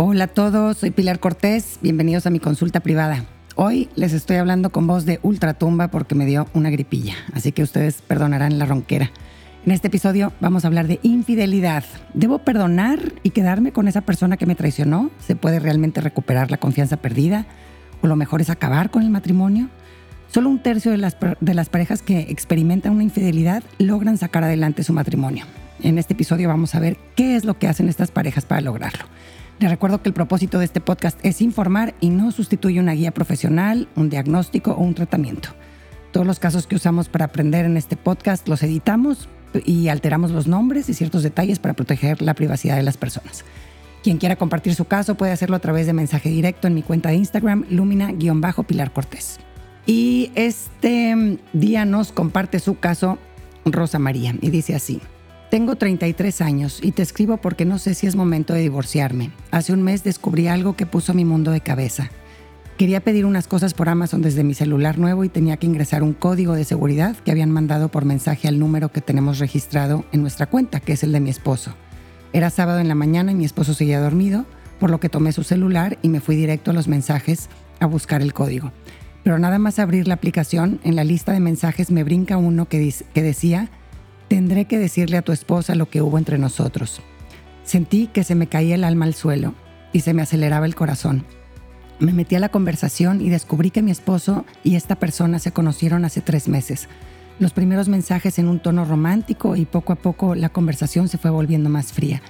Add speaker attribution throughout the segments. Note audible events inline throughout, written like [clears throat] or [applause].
Speaker 1: Hola a todos, soy Pilar Cortés, bienvenidos a mi consulta privada. Hoy les estoy hablando con voz de ultratumba porque me dio una gripilla, así que ustedes perdonarán la ronquera. En este episodio vamos a hablar de infidelidad. ¿Debo perdonar y quedarme con esa persona que me traicionó? ¿Se puede realmente recuperar la confianza perdida? ¿O lo mejor es acabar con el matrimonio? Solo un tercio de las, de las parejas que experimentan una infidelidad logran sacar adelante su matrimonio. En este episodio vamos a ver qué es lo que hacen estas parejas para lograrlo. Les recuerdo que el propósito de este podcast es informar y no sustituye una guía profesional, un diagnóstico o un tratamiento. Todos los casos que usamos para aprender en este podcast los editamos y alteramos los nombres y ciertos detalles para proteger la privacidad de las personas. Quien quiera compartir su caso puede hacerlo a través de mensaje directo en mi cuenta de Instagram, lumina-pilar Cortés. Y este día nos comparte su caso Rosa María y dice así. Tengo 33 años y te escribo porque no sé si es momento de divorciarme. Hace un mes descubrí algo que puso mi mundo de cabeza. Quería pedir unas cosas por Amazon desde mi celular nuevo y tenía que ingresar un código de seguridad que habían mandado por mensaje al número que tenemos registrado en nuestra cuenta, que es el de mi esposo. Era sábado en la mañana y mi esposo seguía dormido, por lo que tomé su celular y me fui directo a los mensajes a buscar el código. Pero nada más abrir la aplicación, en la lista de mensajes me brinca uno que, que decía Tendré que decirle a tu esposa lo que hubo entre nosotros. Sentí que se me caía el alma al suelo y se me aceleraba el corazón. Me metí a la conversación y descubrí que mi esposo y esta persona se conocieron hace tres meses. Los primeros mensajes en un tono romántico y poco a poco la conversación se fue volviendo más fría.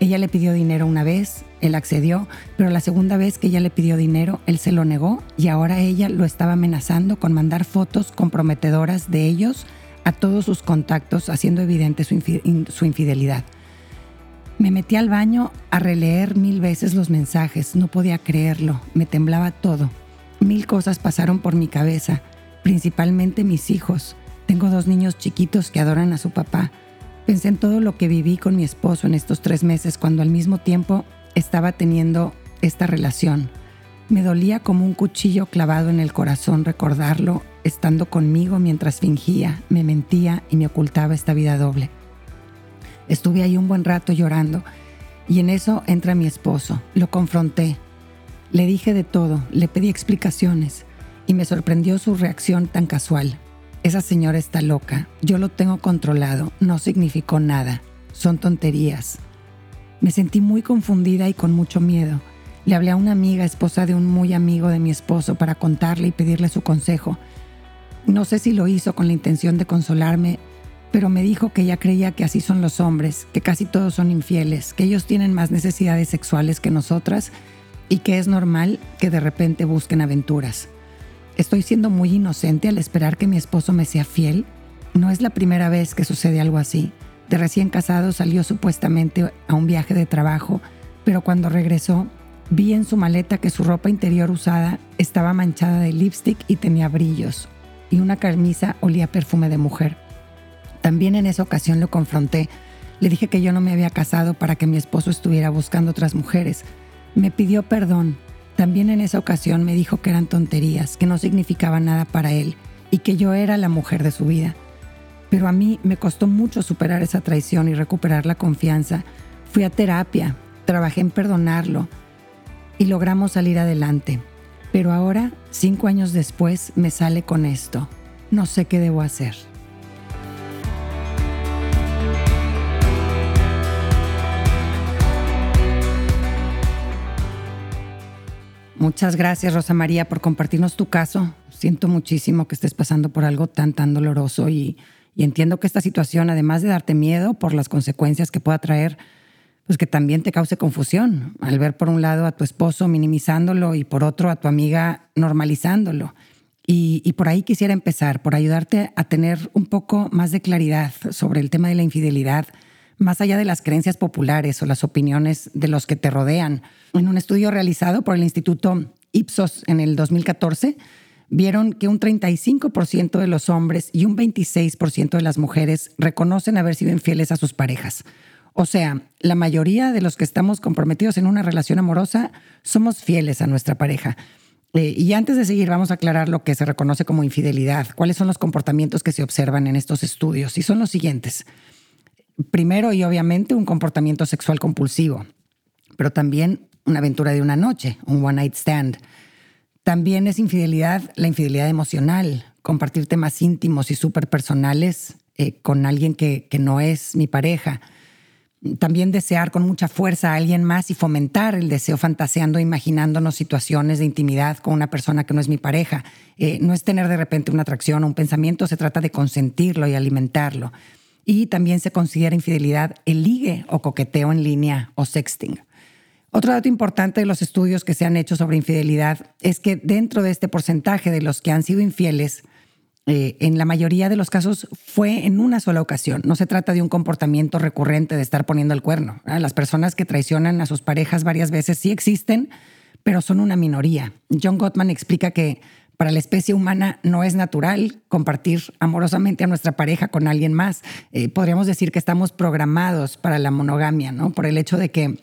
Speaker 1: Ella le pidió dinero una vez, él accedió, pero la segunda vez que ella le pidió dinero, él se lo negó y ahora ella lo estaba amenazando con mandar fotos comprometedoras de ellos a todos sus contactos, haciendo evidente su, infidelidad. Me metí al baño a releer mil veces los mensajes, no podía creerlo, me temblaba todo. Mil cosas pasaron por mi cabeza, principalmente mis hijos. Tengo dos niños chiquitos que adoran a su papá. Pensé en todo lo que viví con mi esposo en estos tres meses cuando al mismo tiempo estaba teniendo esta relación. Me dolía como un cuchillo clavado en el corazón recordarlo estando conmigo mientras fingía, me mentía y me ocultaba esta vida doble. Estuve ahí un buen rato llorando y en eso entra mi esposo. Lo confronté. Le dije de todo, le pedí explicaciones y me sorprendió su reacción tan casual. Esa señora está loca, yo lo tengo controlado, no significó nada, son tonterías. Me sentí muy confundida y con mucho miedo. Le hablé a una amiga, esposa de un muy amigo de mi esposo, para contarle y pedirle su consejo. No sé si lo hizo con la intención de consolarme, pero me dijo que ella creía que así son los hombres, que casi todos son infieles, que ellos tienen más necesidades sexuales que nosotras y que es normal que de repente busquen aventuras. Estoy siendo muy inocente al esperar que mi esposo me sea fiel. No es la primera vez que sucede algo así. De recién casado salió supuestamente a un viaje de trabajo, pero cuando regresó Vi en su maleta que su ropa interior usada estaba manchada de lipstick y tenía brillos, y una camisa olía perfume de mujer. También en esa ocasión lo confronté. Le dije que yo no me había casado para que mi esposo estuviera buscando otras mujeres. Me pidió perdón. También en esa ocasión me dijo que eran tonterías, que no significaban nada para él y que yo era la mujer de su vida. Pero a mí me costó mucho superar esa traición y recuperar la confianza. Fui a terapia, trabajé en perdonarlo, y logramos salir adelante. Pero ahora, cinco años después, me sale con esto. No sé qué debo hacer. Muchas gracias, Rosa María, por compartirnos tu caso. Siento muchísimo que estés pasando por algo tan, tan doloroso y, y entiendo que esta situación, además de darte miedo por las consecuencias que pueda traer, pues que también te cause confusión al ver por un lado a tu esposo minimizándolo y por otro a tu amiga normalizándolo. Y, por ahí quisiera empezar, por ayudarte a tener un poco más de claridad sobre el tema de la infidelidad, más allá de las creencias populares o las opiniones de los que te rodean. En un estudio realizado por el Instituto Ipsos en el 2014, vieron que un 35% de los hombres y un 26% de las mujeres reconocen haber sido infieles a sus parejas. O sea, la mayoría de los que estamos comprometidos en una relación amorosa somos fieles a nuestra pareja. Eh, y antes de seguir, vamos a aclarar lo que se reconoce como infidelidad. ¿Cuáles son los comportamientos que se observan en estos estudios? Y son los siguientes. Primero y obviamente un comportamiento sexual compulsivo, pero también una aventura de una noche, un one night stand. También es infidelidad la infidelidad emocional, compartir temas íntimos y súper personales eh, con alguien que, que no es mi pareja también desear con mucha fuerza a alguien más y fomentar el deseo fantaseando, imaginándonos situaciones de intimidad con una persona que no es mi pareja. Eh, no es tener de repente una atracción o un pensamiento, se trata de consentirlo y alimentarlo. Y también se considera infidelidad el ligue o coqueteo en línea o sexting. Otro dato importante de los estudios que se han hecho sobre infidelidad es que dentro de este porcentaje de los que han sido infieles, eh, en la mayoría de los casos fue en una sola ocasión. No se trata de un comportamiento recurrente de estar poniendo el cuerno. Las personas que traicionan a sus parejas varias veces sí existen, pero son una minoría. John Gottman explica que para la especie humana no es natural compartir amorosamente a nuestra pareja con alguien más. Eh, podríamos decir que estamos programados para la monogamia, ¿no? Por el hecho de que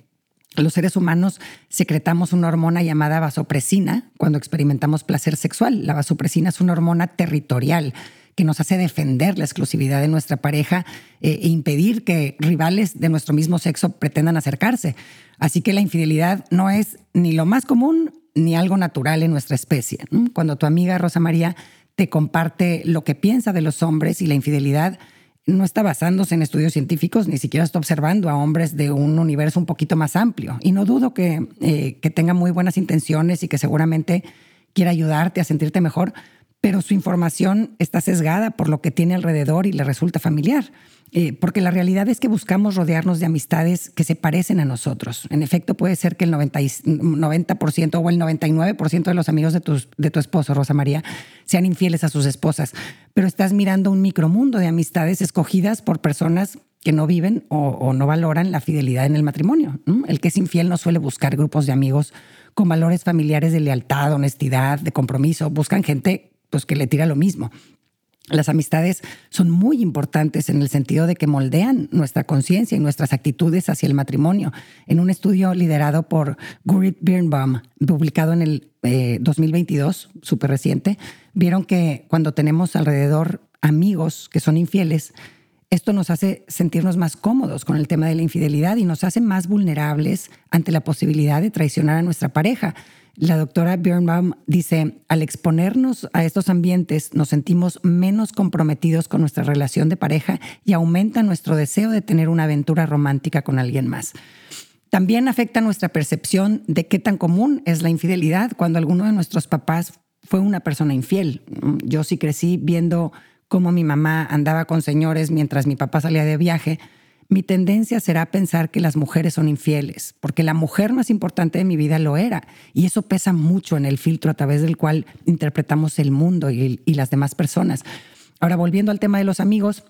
Speaker 1: los seres humanos secretamos una hormona llamada vasopresina cuando experimentamos placer sexual. La vasopresina es una hormona territorial que nos hace defender la exclusividad de nuestra pareja eh, e impedir que rivales de nuestro mismo sexo pretendan acercarse. Así que la infidelidad no es ni lo más común ni algo natural en nuestra especie. Cuando tu amiga Rosa María te comparte lo que piensa de los hombres y la infidelidad, no está basándose en estudios científicos, ni siquiera está observando a hombres de un universo un poquito más amplio. Y no dudo que, eh, que tenga muy buenas intenciones y que seguramente quiera ayudarte a sentirte mejor, pero su información está sesgada por lo que tiene alrededor y le resulta familiar. Eh, porque la realidad es que buscamos rodearnos de amistades que se parecen a nosotros. En efecto, puede ser que el 90, 90% o el 99% de los amigos de tu, de tu esposo, Rosa María, sean infieles a sus esposas, pero estás mirando un micromundo de amistades escogidas por personas que no viven o, no valoran la fidelidad en el matrimonio. El que es infiel no suele buscar grupos de amigos con valores familiares de lealtad, honestidad, de compromiso. Buscan gente pues, que le tira lo mismo. Las amistades son muy importantes en el sentido de que moldean nuestra conciencia y nuestras actitudes hacia el matrimonio. En un estudio liderado por Gurit Birnbaum, publicado en el 2022, eh, súper reciente, vieron que cuando tenemos alrededor amigos que son infieles, esto nos hace sentirnos más cómodos con el tema de la infidelidad y nos hace más vulnerables ante la posibilidad de traicionar a nuestra pareja. La doctora Birnbaum dice, al exponernos a estos ambientes nos sentimos menos comprometidos con nuestra relación de pareja y aumenta nuestro deseo de tener una aventura romántica con alguien más. También afecta nuestra percepción de qué tan común es la infidelidad cuando alguno de nuestros papás fue una persona infiel. Yo sí crecí viendo cómo mi mamá andaba con señores mientras mi papá salía de viaje mi tendencia será pensar que las mujeres son infieles, porque la mujer más importante de mi vida lo era, y eso pesa mucho en el filtro a través del cual interpretamos el mundo y, las demás personas. Ahora, volviendo al tema de los amigos,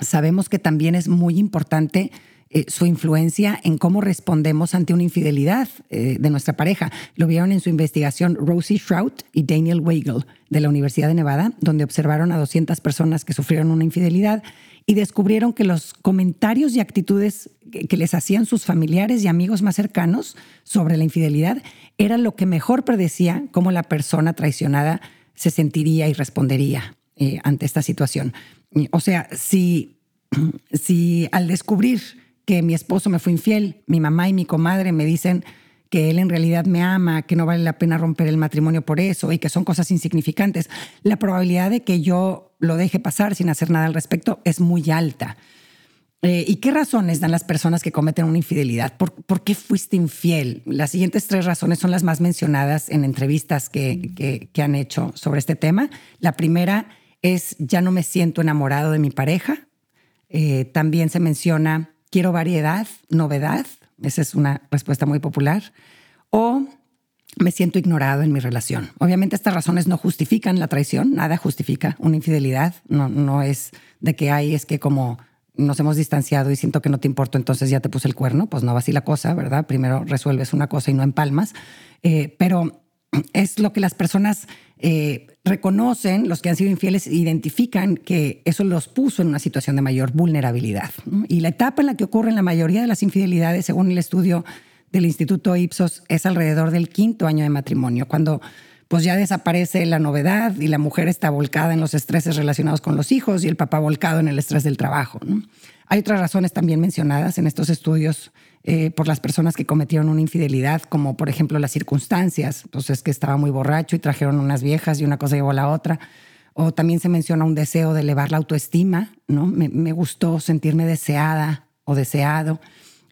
Speaker 1: sabemos que también es muy importante eh, su influencia en cómo respondemos ante una infidelidad eh, de nuestra pareja. Lo vieron en su investigación Rosie Shrout y Daniel Weigel de la Universidad de Nevada, donde observaron a 200 personas que sufrieron una infidelidad y descubrieron que los comentarios y actitudes que les hacían sus familiares y amigos más cercanos sobre la infidelidad era lo que mejor predecía cómo la persona traicionada se sentiría y respondería eh, ante esta situación. O sea, si, [clears throat] si al descubrir que mi esposo me fue infiel, mi mamá y mi comadre me dicen que él en realidad me ama, que no vale la pena romper el matrimonio por eso y que son cosas insignificantes, la probabilidad de que yo lo deje pasar sin hacer nada al respecto es muy alta. Eh, ¿Y qué razones dan las personas que cometen una infidelidad? ¿Por, qué fuiste infiel? Las siguientes tres razones son las más mencionadas en entrevistas que, han hecho sobre este tema. La primera es ya no me siento enamorado de mi pareja. Eh, también se menciona quiero variedad, novedad. Esa es una respuesta muy popular. O me siento ignorado en mi relación. Obviamente estas razones no justifican la traición, nada justifica una infidelidad. No, no es de que hay, es que como nos hemos distanciado y siento que no te importo, entonces ya te puse el cuerno. Pues no va así la cosa, ¿verdad? Primero resuelves una cosa y no empalmas. Eh, pero es lo que las personas eh, reconocen, los que han sido infieles, identifican que eso los puso en una situación de mayor vulnerabilidad. Y la etapa en la que ocurren la mayoría de las infidelidades, según el estudio del Instituto Ipsos, es alrededor del quinto año de matrimonio, cuando pues ya desaparece la novedad y la mujer está volcada en los estreses relacionados con los hijos y el papá volcado en el estrés del trabajo. Hay otras razones también mencionadas en estos estudios eh, por las personas que cometieron una infidelidad, como por ejemplo las circunstancias. Entonces, que estaba muy borracho y trajeron unas viejas y una cosa llevó a la otra. O también se menciona un deseo de elevar la autoestima, ¿no? Me gustó sentirme deseada o deseado.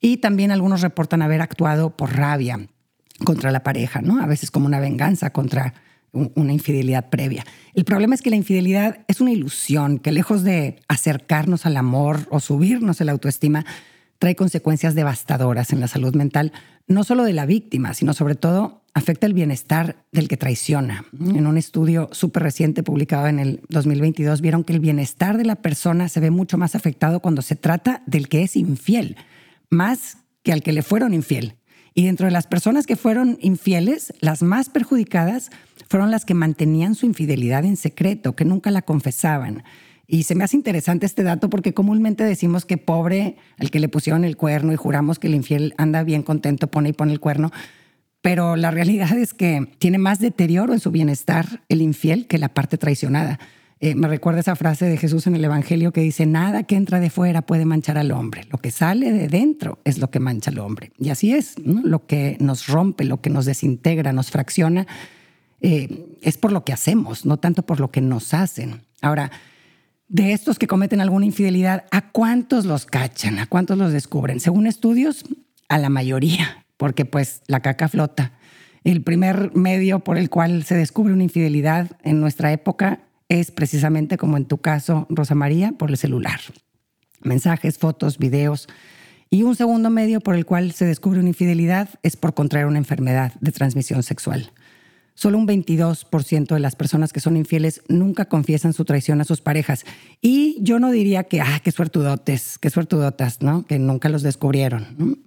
Speaker 1: Y también algunos reportan haber actuado por rabia contra la pareja, ¿no? A veces como una venganza contra una infidelidad previa. El problema es que la infidelidad es una ilusión que lejos de acercarnos al amor o subirnos la autoestima, trae consecuencias devastadoras en la salud mental, no solo de la víctima, sino sobre todo afecta el bienestar del que traiciona. En un estudio súper reciente publicado en el 2022 vieron que el bienestar de la persona se ve mucho más afectado cuando se trata del que es infiel, más que al que le fueron infiel. Y dentro de las personas que fueron infieles, las más perjudicadas fueron las que mantenían su infidelidad en secreto, que nunca la confesaban. Y se me hace interesante este dato porque comúnmente decimos que pobre al que le pusieron el cuerno y juramos que el infiel anda bien contento, pone y pone el cuerno. Pero la realidad es que tiene más deterioro en su bienestar el infiel que la parte traicionada. Eh, me recuerda esa frase de Jesús en el Evangelio que dice, nada que entra de fuera puede manchar al hombre, lo que sale de dentro es lo que mancha al hombre. Y así es, lo que nos rompe, lo que nos desintegra, nos fracciona, eh, es por lo que hacemos, no tanto por lo que nos hacen. Ahora, de estos que cometen alguna infidelidad, ¿a cuántos los cachan? ¿A cuántos los descubren? Según estudios, a la mayoría, porque pues la caca flota. El primer medio por el cual se descubre una infidelidad en nuestra época es precisamente como en tu caso, Rosa María, por el celular. Mensajes, fotos, videos. Y un segundo medio por el cual se descubre una infidelidad es por contraer una enfermedad de transmisión sexual. Solo un 22% de las personas que son infieles nunca confiesan su traición a sus parejas. Y yo no diría que, ah, qué suertudotes, qué suertudotas, ¿no? Que nunca los descubrieron.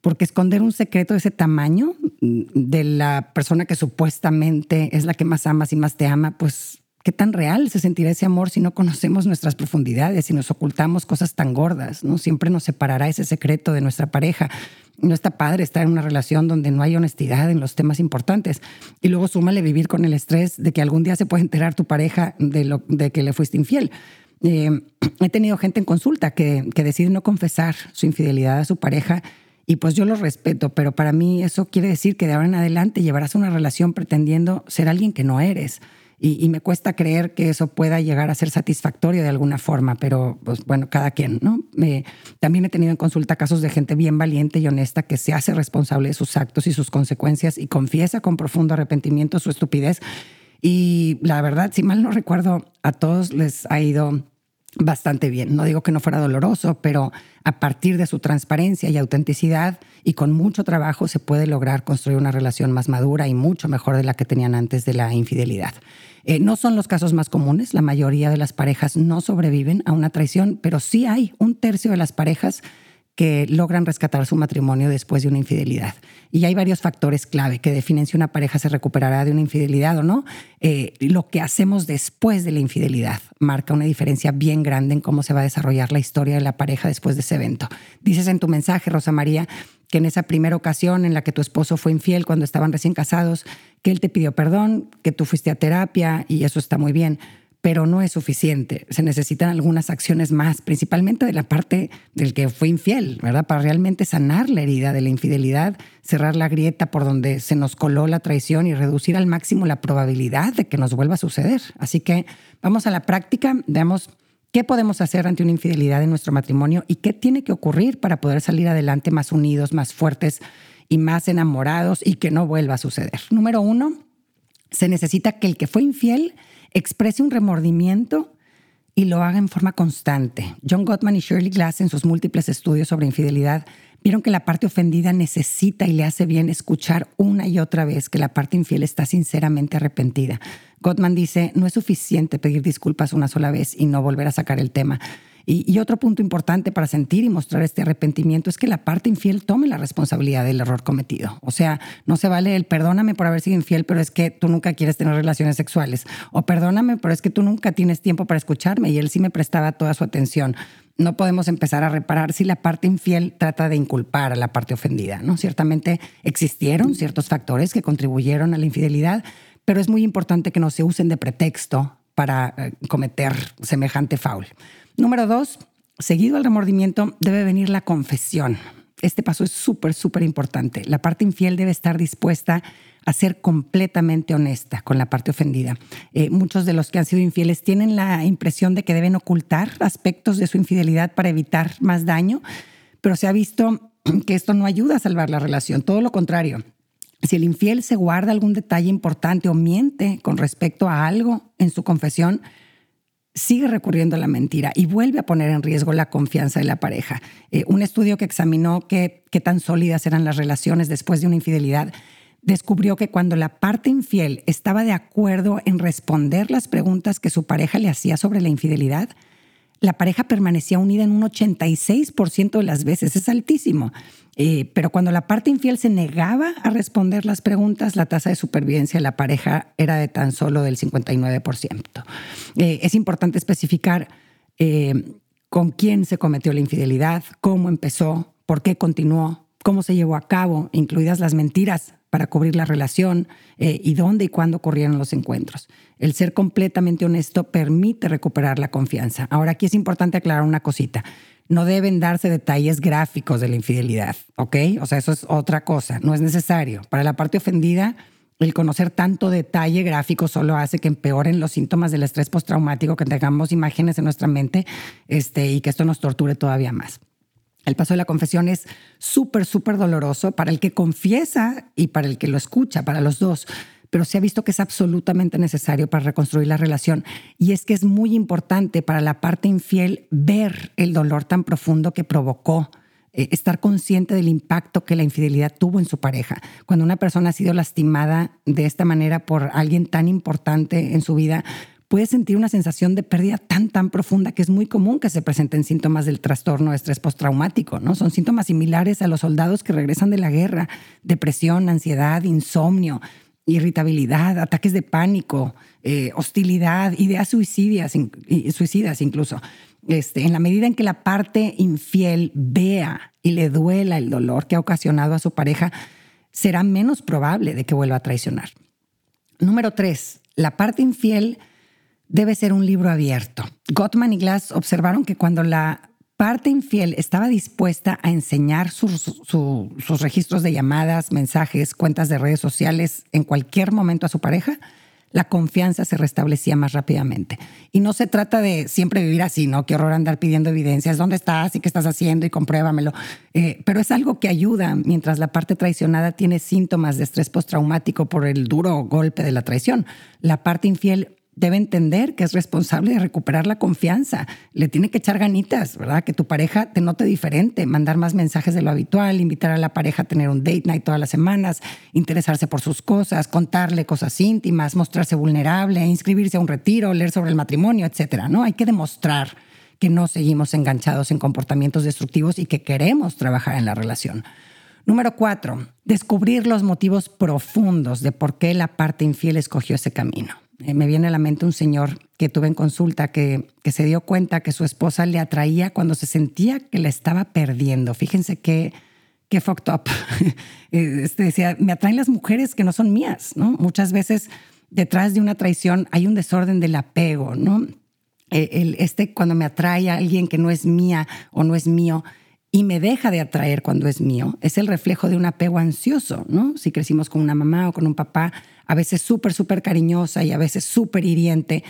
Speaker 1: Porque esconder un secreto de ese tamaño de la persona que supuestamente es la que más amas y más te ama, pues ¿Qué tan real se sentirá ese amor si no conocemos nuestras profundidades, si nos ocultamos cosas tan gordas? ¿no? Siempre nos separará ese secreto de nuestra pareja. No está padre estar en una relación donde no hay honestidad en los temas importantes. Y luego súmale vivir con el estrés de que algún día se puede enterar tu pareja de, lo, de que le fuiste infiel. Eh, he tenido gente en consulta que, que decide no confesar su infidelidad a su pareja y pues yo lo respeto, pero para mí eso quiere decir que de ahora en adelante llevarás una relación pretendiendo ser alguien que no eres y, me cuesta creer que eso pueda llegar a ser satisfactorio de alguna forma, pero pues bueno, cada quien, ¿no? también he tenido en consulta casos de gente bien valiente y honesta que se hace responsable de sus actos y sus consecuencias y confiesa con profundo arrepentimiento su estupidez. Y la verdad, si mal no recuerdo, a todos les ha ido bastante bien. No digo que no fuera doloroso, pero a partir de su transparencia y autenticidad y con mucho trabajo se puede lograr construir una relación más madura y mucho mejor de la que tenían antes de la infidelidad. Eh, no son los casos más comunes, la mayoría de las parejas no sobreviven a una traición, pero sí hay un tercio de las parejas que logran rescatar su matrimonio después de una infidelidad. Y hay varios factores clave que definen si una pareja se recuperará de una infidelidad o no. Eh, lo que hacemos después de la infidelidad marca una diferencia bien grande en cómo se va a desarrollar la historia de la pareja después de ese evento. Dices en tu mensaje, Rosa María, que en esa primera ocasión en la que tu esposo fue infiel cuando estaban recién casados, que él te pidió perdón, que tú fuiste a terapia y eso está muy bien pero no es suficiente. Se necesitan algunas acciones más, principalmente de la parte del que fue infiel, ¿verdad? Para realmente sanar la herida de la infidelidad, cerrar la grieta por donde se nos coló la traición y reducir al máximo la probabilidad de que nos vuelva a suceder. Así que vamos a la práctica, veamos qué podemos hacer ante una infidelidad en nuestro matrimonio y qué tiene que ocurrir para poder salir adelante más unidos, más fuertes y más enamorados y que no vuelva a suceder. Número uno, se necesita que el que fue infiel exprese un remordimiento y lo haga en forma constante. John Gottman y Shirley Glass en sus múltiples estudios sobre infidelidad vieron que la parte ofendida necesita y le hace bien escuchar una y otra vez que la parte infiel está sinceramente arrepentida. Gottman dice, no es suficiente pedir disculpas una sola vez y no volver a sacar el tema. Y, otro punto importante para sentir y mostrar este arrepentimiento es que la parte infiel tome la responsabilidad del error cometido. O sea, no se vale el perdóname por haber sido infiel, pero es que tú nunca quieres tener relaciones sexuales. O perdóname, pero es que tú nunca tienes tiempo para escucharme y él sí me prestaba toda su atención. No podemos empezar a reparar si la parte infiel trata de inculpar a la parte ofendida, ¿no? Ciertamente existieron ciertos factores que contribuyeron a la infidelidad, pero es muy importante que no se usen de pretexto para eh, cometer semejante foul. Número dos, seguido al remordimiento debe venir la confesión. Este paso es súper, súper importante. La parte infiel debe estar dispuesta a ser completamente honesta con la parte ofendida. Eh, muchos de los que han sido infieles tienen la impresión de que deben ocultar aspectos de su infidelidad para evitar más daño, pero se ha visto [clears throat] que esto no ayuda a salvar la relación, todo lo contrario. Si el infiel se guarda algún detalle importante o miente con respecto a algo en su confesión, sigue recurriendo a la mentira y vuelve a poner en riesgo la confianza de la pareja. Eh, un estudio que examinó qué, qué tan sólidas eran las relaciones después de una infidelidad descubrió que cuando la parte infiel estaba de acuerdo en responder las preguntas que su pareja le hacía sobre la infidelidad, la pareja permanecía unida en un 86% de las veces, es altísimo. Eh, pero cuando la parte infiel se negaba a responder las preguntas, la tasa de supervivencia de la pareja era de tan solo del 59%. Eh, es importante especificar eh, con quién se cometió la infidelidad, cómo empezó, por qué continuó, cómo se llevó a cabo, incluidas las mentiras para cubrir la relación eh, y dónde y cuándo ocurrieron los encuentros. El ser completamente honesto permite recuperar la confianza. Ahora aquí es importante aclarar una cosita. No deben darse detalles gráficos de la infidelidad, ¿ok? O sea, eso es otra cosa, no es necesario. Para la parte ofendida, el conocer tanto detalle gráfico solo hace que empeoren los síntomas del estrés postraumático, que tengamos imágenes en nuestra mente este, y que esto nos torture todavía más. El paso de la confesión es súper, súper doloroso para el que confiesa y para el que lo escucha, para los dos pero se ha visto que es absolutamente necesario para reconstruir la relación. Y es que es muy importante para la parte infiel ver el dolor tan profundo que provocó, eh, estar consciente del impacto que la infidelidad tuvo en su pareja. Cuando una persona ha sido lastimada de esta manera por alguien tan importante en su vida, puede sentir una sensación de pérdida tan, tan profunda que es muy común que se presenten síntomas del trastorno de estrés postraumático, ¿no? Son síntomas similares a los soldados que regresan de la guerra, depresión, ansiedad, insomnio, irritabilidad, ataques de pánico, eh, hostilidad, ideas suicidas, suicidas incluso. Este, en la medida en que la parte infiel vea y le duela el dolor que ha ocasionado a su pareja, será menos probable de que vuelva a traicionar. Número tres, la parte infiel debe ser un libro abierto. Gottman y Glass observaron que cuando la parte infiel estaba dispuesta a enseñar sus, registros de llamadas, mensajes, cuentas de redes sociales en cualquier momento a su pareja, la confianza se restablecía más rápidamente. Y no se trata de siempre vivir así, ¿no? Qué horror andar pidiendo evidencias, ¿dónde estás y qué estás haciendo y compruébamelo? Eh, pero es algo que ayuda mientras la parte traicionada tiene síntomas de estrés postraumático por el duro golpe de la traición. La parte infiel debe entender que es responsable de recuperar la confianza. Le tiene que echar ganitas, ¿verdad? Que tu pareja te note diferente, mandar más mensajes de lo habitual, invitar a la pareja a tener un date night todas las semanas, interesarse por sus cosas, contarle cosas íntimas, mostrarse vulnerable, inscribirse a un retiro, leer sobre el matrimonio, etcétera, ¿no? Hay que demostrar que no seguimos enganchados en comportamientos destructivos y que queremos trabajar en la relación. Número cuatro, descubrir los motivos profundos de por qué la parte infiel escogió ese camino. Eh, me viene a la mente un señor que tuve en consulta que, que se dio cuenta que su esposa le atraía cuando se sentía que la estaba perdiendo. Fíjense qué, qué fucked up. [laughs] Eh, este decía, me atraen las mujeres que no son mías, ¿no? Muchas veces detrás de una traición hay un desorden del apego, ¿no? Eh, el, este cuando me atrae a alguien que no es mía o no es mío, y me deja de atraer cuando es mío, es el reflejo de un apego ansioso, ¿no? Si crecimos con una mamá o con un papá, a veces súper, súper cariñosa y a veces súper hiriente,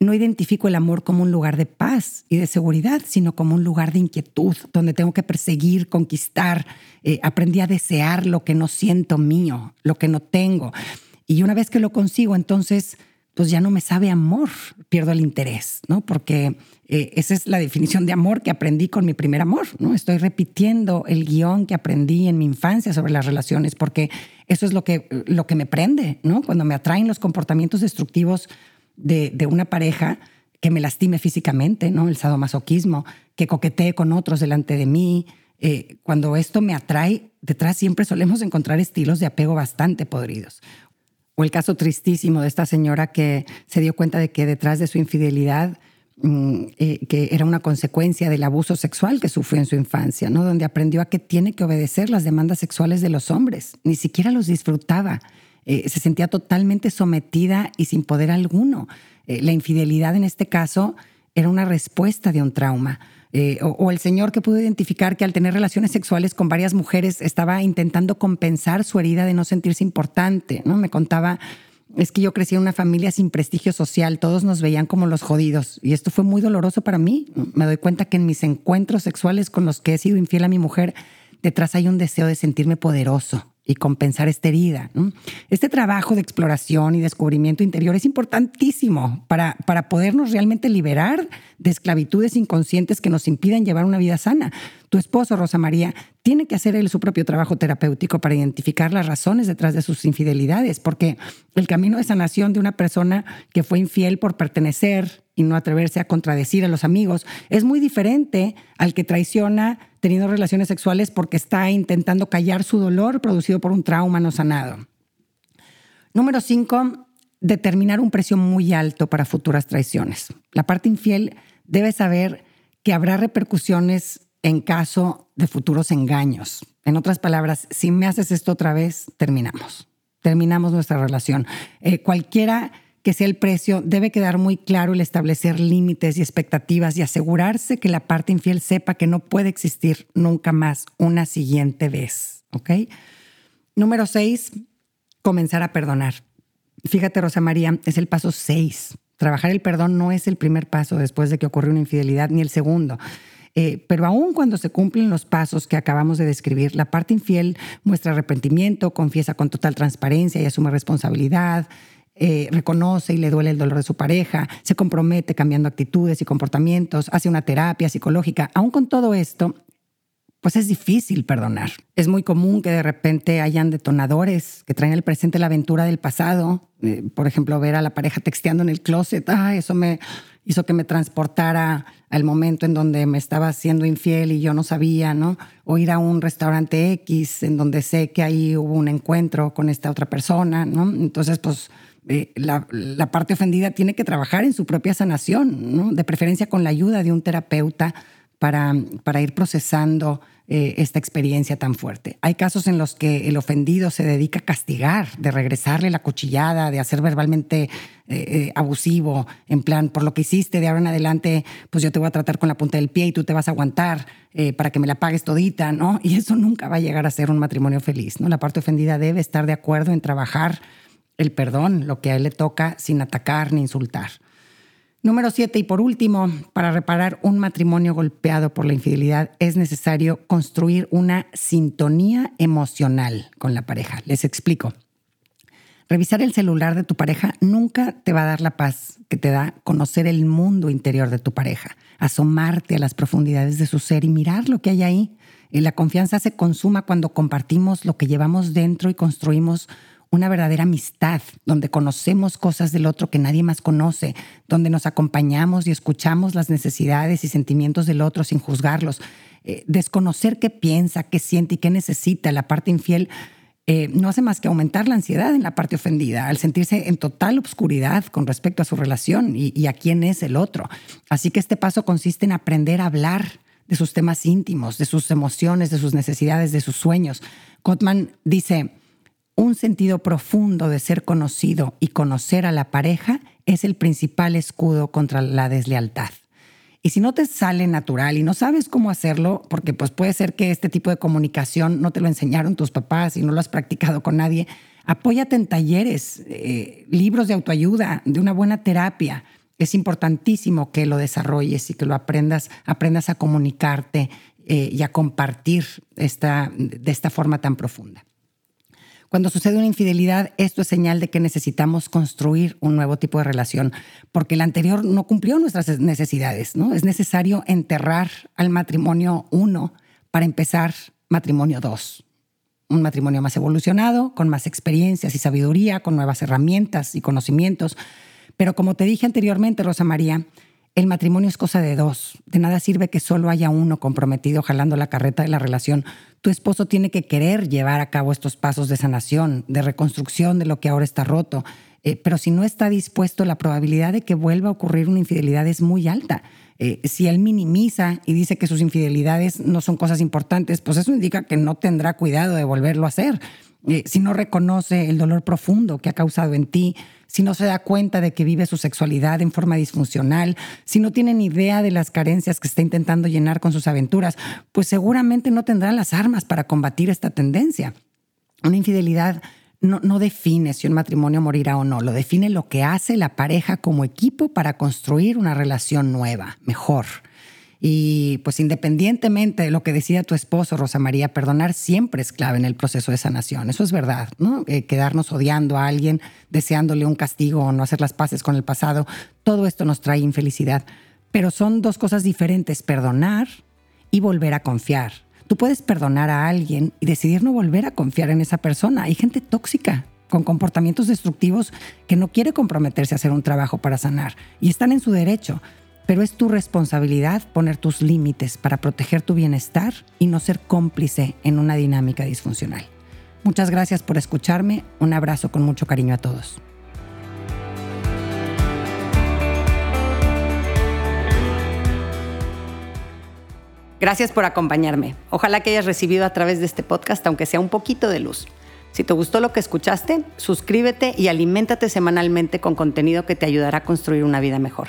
Speaker 1: no identifico el amor como un lugar de paz y de seguridad, sino como un lugar de inquietud, donde tengo que perseguir, conquistar. Eh, aprendí a desear lo que no siento mío, lo que no tengo. Y una vez que lo consigo, entonces pues ya no me sabe amor, pierdo el interés, ¿no? Porque eh, esa es la definición de amor que aprendí con mi primer amor, ¿no? Estoy repitiendo el guion que aprendí en mi infancia sobre las relaciones, porque eso es lo que, lo que me prende, ¿no? Cuando me atraen los comportamientos destructivos de, de una pareja que me lastime físicamente, ¿no? El sadomasoquismo, que coquetee con otros delante de mí. Eh, cuando esto me atrae, detrás siempre solemos encontrar estilos de apego bastante podridos. O el caso tristísimo de esta señora que se dio cuenta de que detrás de su infidelidad, eh, que era una consecuencia del abuso sexual que sufrió en su infancia, ¿no? donde aprendió a que tiene que obedecer las demandas sexuales de los hombres, ni siquiera los disfrutaba. eh, se sentía totalmente sometida y sin poder alguno. Eh, la infidelidad en este caso era una respuesta de un trauma. Eh, o, el señor que pudo identificar que al tener relaciones sexuales con varias mujeres estaba intentando compensar su herida de no sentirse importante, ¿no? Me contaba, es que yo crecí en una familia sin prestigio social, todos nos veían como los jodidos y esto fue muy doloroso para mí. Me doy cuenta que en mis encuentros sexuales con los que he sido infiel a mi mujer, detrás hay un deseo de sentirme poderoso, y compensar esta herida. Este trabajo de exploración y descubrimiento interior es importantísimo para, para podernos realmente liberar de esclavitudes inconscientes que nos impidan llevar una vida sana. Tu esposo, Rosa María, tiene que hacer él su propio trabajo terapéutico para identificar las razones detrás de sus infidelidades, porque el camino de sanación de una persona que fue infiel por pertenecer y no atreverse a contradecir a los amigos es muy diferente al que traiciona teniendo relaciones sexuales porque está intentando callar su dolor producido por un trauma no sanado. Número cinco, determinar un precio muy alto para futuras traiciones. La parte infiel debe saber que habrá repercusiones en caso de futuros engaños. En otras palabras, si me haces esto otra vez, terminamos. Terminamos nuestra relación. Eh, cualquiera que sea el precio, debe quedar muy claro el establecer límites y expectativas y asegurarse que la parte infiel sepa que no puede existir nunca más una siguiente vez. ¿Ok? Número seis, comenzar a perdonar. Fíjate, Rosa María, es el paso seis. Trabajar el perdón no es el primer paso después de que ocurrió una infidelidad, ni el segundo. Eh, pero aún cuando se cumplen los pasos que acabamos de describir, la parte infiel muestra arrepentimiento, confiesa con total transparencia y asume responsabilidad, eh, reconoce y le duele el dolor de su pareja, se compromete cambiando actitudes y comportamientos, hace una terapia psicológica. Aún con todo esto, pues es difícil perdonar. Es muy común que de repente hayan detonadores que traen al presente la aventura del pasado. Eh, por ejemplo, ver a la pareja texteando en el closet. Ah, eso me hizo que me transportara al momento en donde me estaba haciendo infiel y yo no sabía, ¿no? O ir a un restaurante X en donde sé que ahí hubo un encuentro con esta otra persona, ¿no? Entonces, pues eh, la, parte ofendida tiene que trabajar en su propia sanación. De preferencia con la ayuda de un terapeuta para, para ir procesando eh, esta experiencia tan fuerte. Hay casos en los que el ofendido se dedica a castigar, de regresarle la cuchillada, de hacer verbalmente eh, abusivo, en plan, por lo que hiciste de ahora en adelante, pues yo te voy a tratar con la punta del pie y tú te vas a aguantar para que me la pagues todita, ¿no? Y eso nunca va a llegar a ser un matrimonio feliz, ¿no? La parte ofendida debe estar de acuerdo en trabajar el perdón, lo que a él le toca, sin atacar ni insultar. Número siete, y por último, para reparar un matrimonio golpeado por la infidelidad es necesario construir una sintonía emocional con la pareja. Les explico. Revisar el celular de tu pareja nunca te va a dar la paz que te da conocer el mundo interior de tu pareja, asomarte a las profundidades de su ser y mirar lo que hay ahí. Y la confianza se consuma cuando compartimos lo que llevamos dentro y construimos una verdadera amistad, donde conocemos cosas del otro que nadie más conoce, donde nos acompañamos y escuchamos las necesidades y sentimientos del otro sin juzgarlos. Eh, desconocer qué piensa, qué siente y qué necesita la parte infiel eh, no hace más que aumentar la ansiedad en la parte ofendida, al sentirse en total obscuridad con respecto a su relación y, y a quién es el otro. Así que este paso consiste en aprender a hablar de sus temas íntimos, de sus emociones, de sus necesidades, de sus sueños. Gottman dice, un sentido profundo de ser conocido y conocer a la pareja es el principal escudo contra la deslealtad. Y si no te sale natural y no sabes cómo hacerlo, porque pues puede ser que este tipo de comunicación no te lo enseñaron tus papás y no lo has practicado con nadie, apóyate en talleres, eh, libros de autoayuda, de una buena terapia. Es importantísimo que lo desarrolles y que lo aprendas, aprendas a comunicarte eh, y a compartir esta, de esta forma tan profunda. Cuando sucede una infidelidad, esto es señal de que necesitamos construir un nuevo tipo de relación, porque el anterior no cumplió nuestras necesidades, ¿no? Es necesario enterrar al matrimonio uno para empezar matrimonio dos. Un matrimonio más evolucionado, con más experiencias y sabiduría, con nuevas herramientas y conocimientos. Pero como te dije anteriormente, Rosa María, el matrimonio es cosa de dos. De nada sirve que solo haya uno comprometido jalando la carreta de la relación. Tu esposo tiene que querer llevar a cabo estos pasos de sanación, de reconstrucción de lo que ahora está roto. Eh, pero si no está dispuesto, la probabilidad de que vuelva a ocurrir una infidelidad es muy alta. Eh, si él minimiza y dice que sus infidelidades no son cosas importantes, pues eso indica que no tendrá cuidado de volverlo a hacer. eh, si no reconoce el dolor profundo que ha causado en ti, si no se da cuenta de que vive su sexualidad en forma disfuncional, si no tiene ni idea de las carencias que está intentando llenar con sus aventuras, pues seguramente no tendrá las armas para combatir esta tendencia. Una infidelidad no, no, define si un matrimonio morirá o no, lo define lo que hace la pareja como equipo para construir una relación nueva, mejor. Y pues independientemente de lo que decida tu esposo, Rosa María, perdonar siempre es clave en el proceso de sanación. Eso es verdad, ¿no? Eh, quedarnos odiando a alguien, deseándole un castigo o no hacer las paces con el pasado, todo esto nos trae infelicidad. Pero son dos cosas diferentes, perdonar y volver a confiar. Tú puedes perdonar a alguien y decidir no volver a confiar en esa persona. Hay gente tóxica con comportamientos destructivos que no quiere comprometerse a hacer un trabajo para sanar y están en su derecho pero es tu responsabilidad poner tus límites para proteger tu bienestar y no ser cómplice en una dinámica disfuncional. Muchas gracias por escucharme, un abrazo con mucho cariño a todos. Gracias por acompañarme. Ojalá que hayas recibido a través de este podcast, aunque sea un poquito de luz. Si te gustó lo que escuchaste, suscríbete y aliméntate semanalmente con contenido que te ayudará a construir una vida mejor.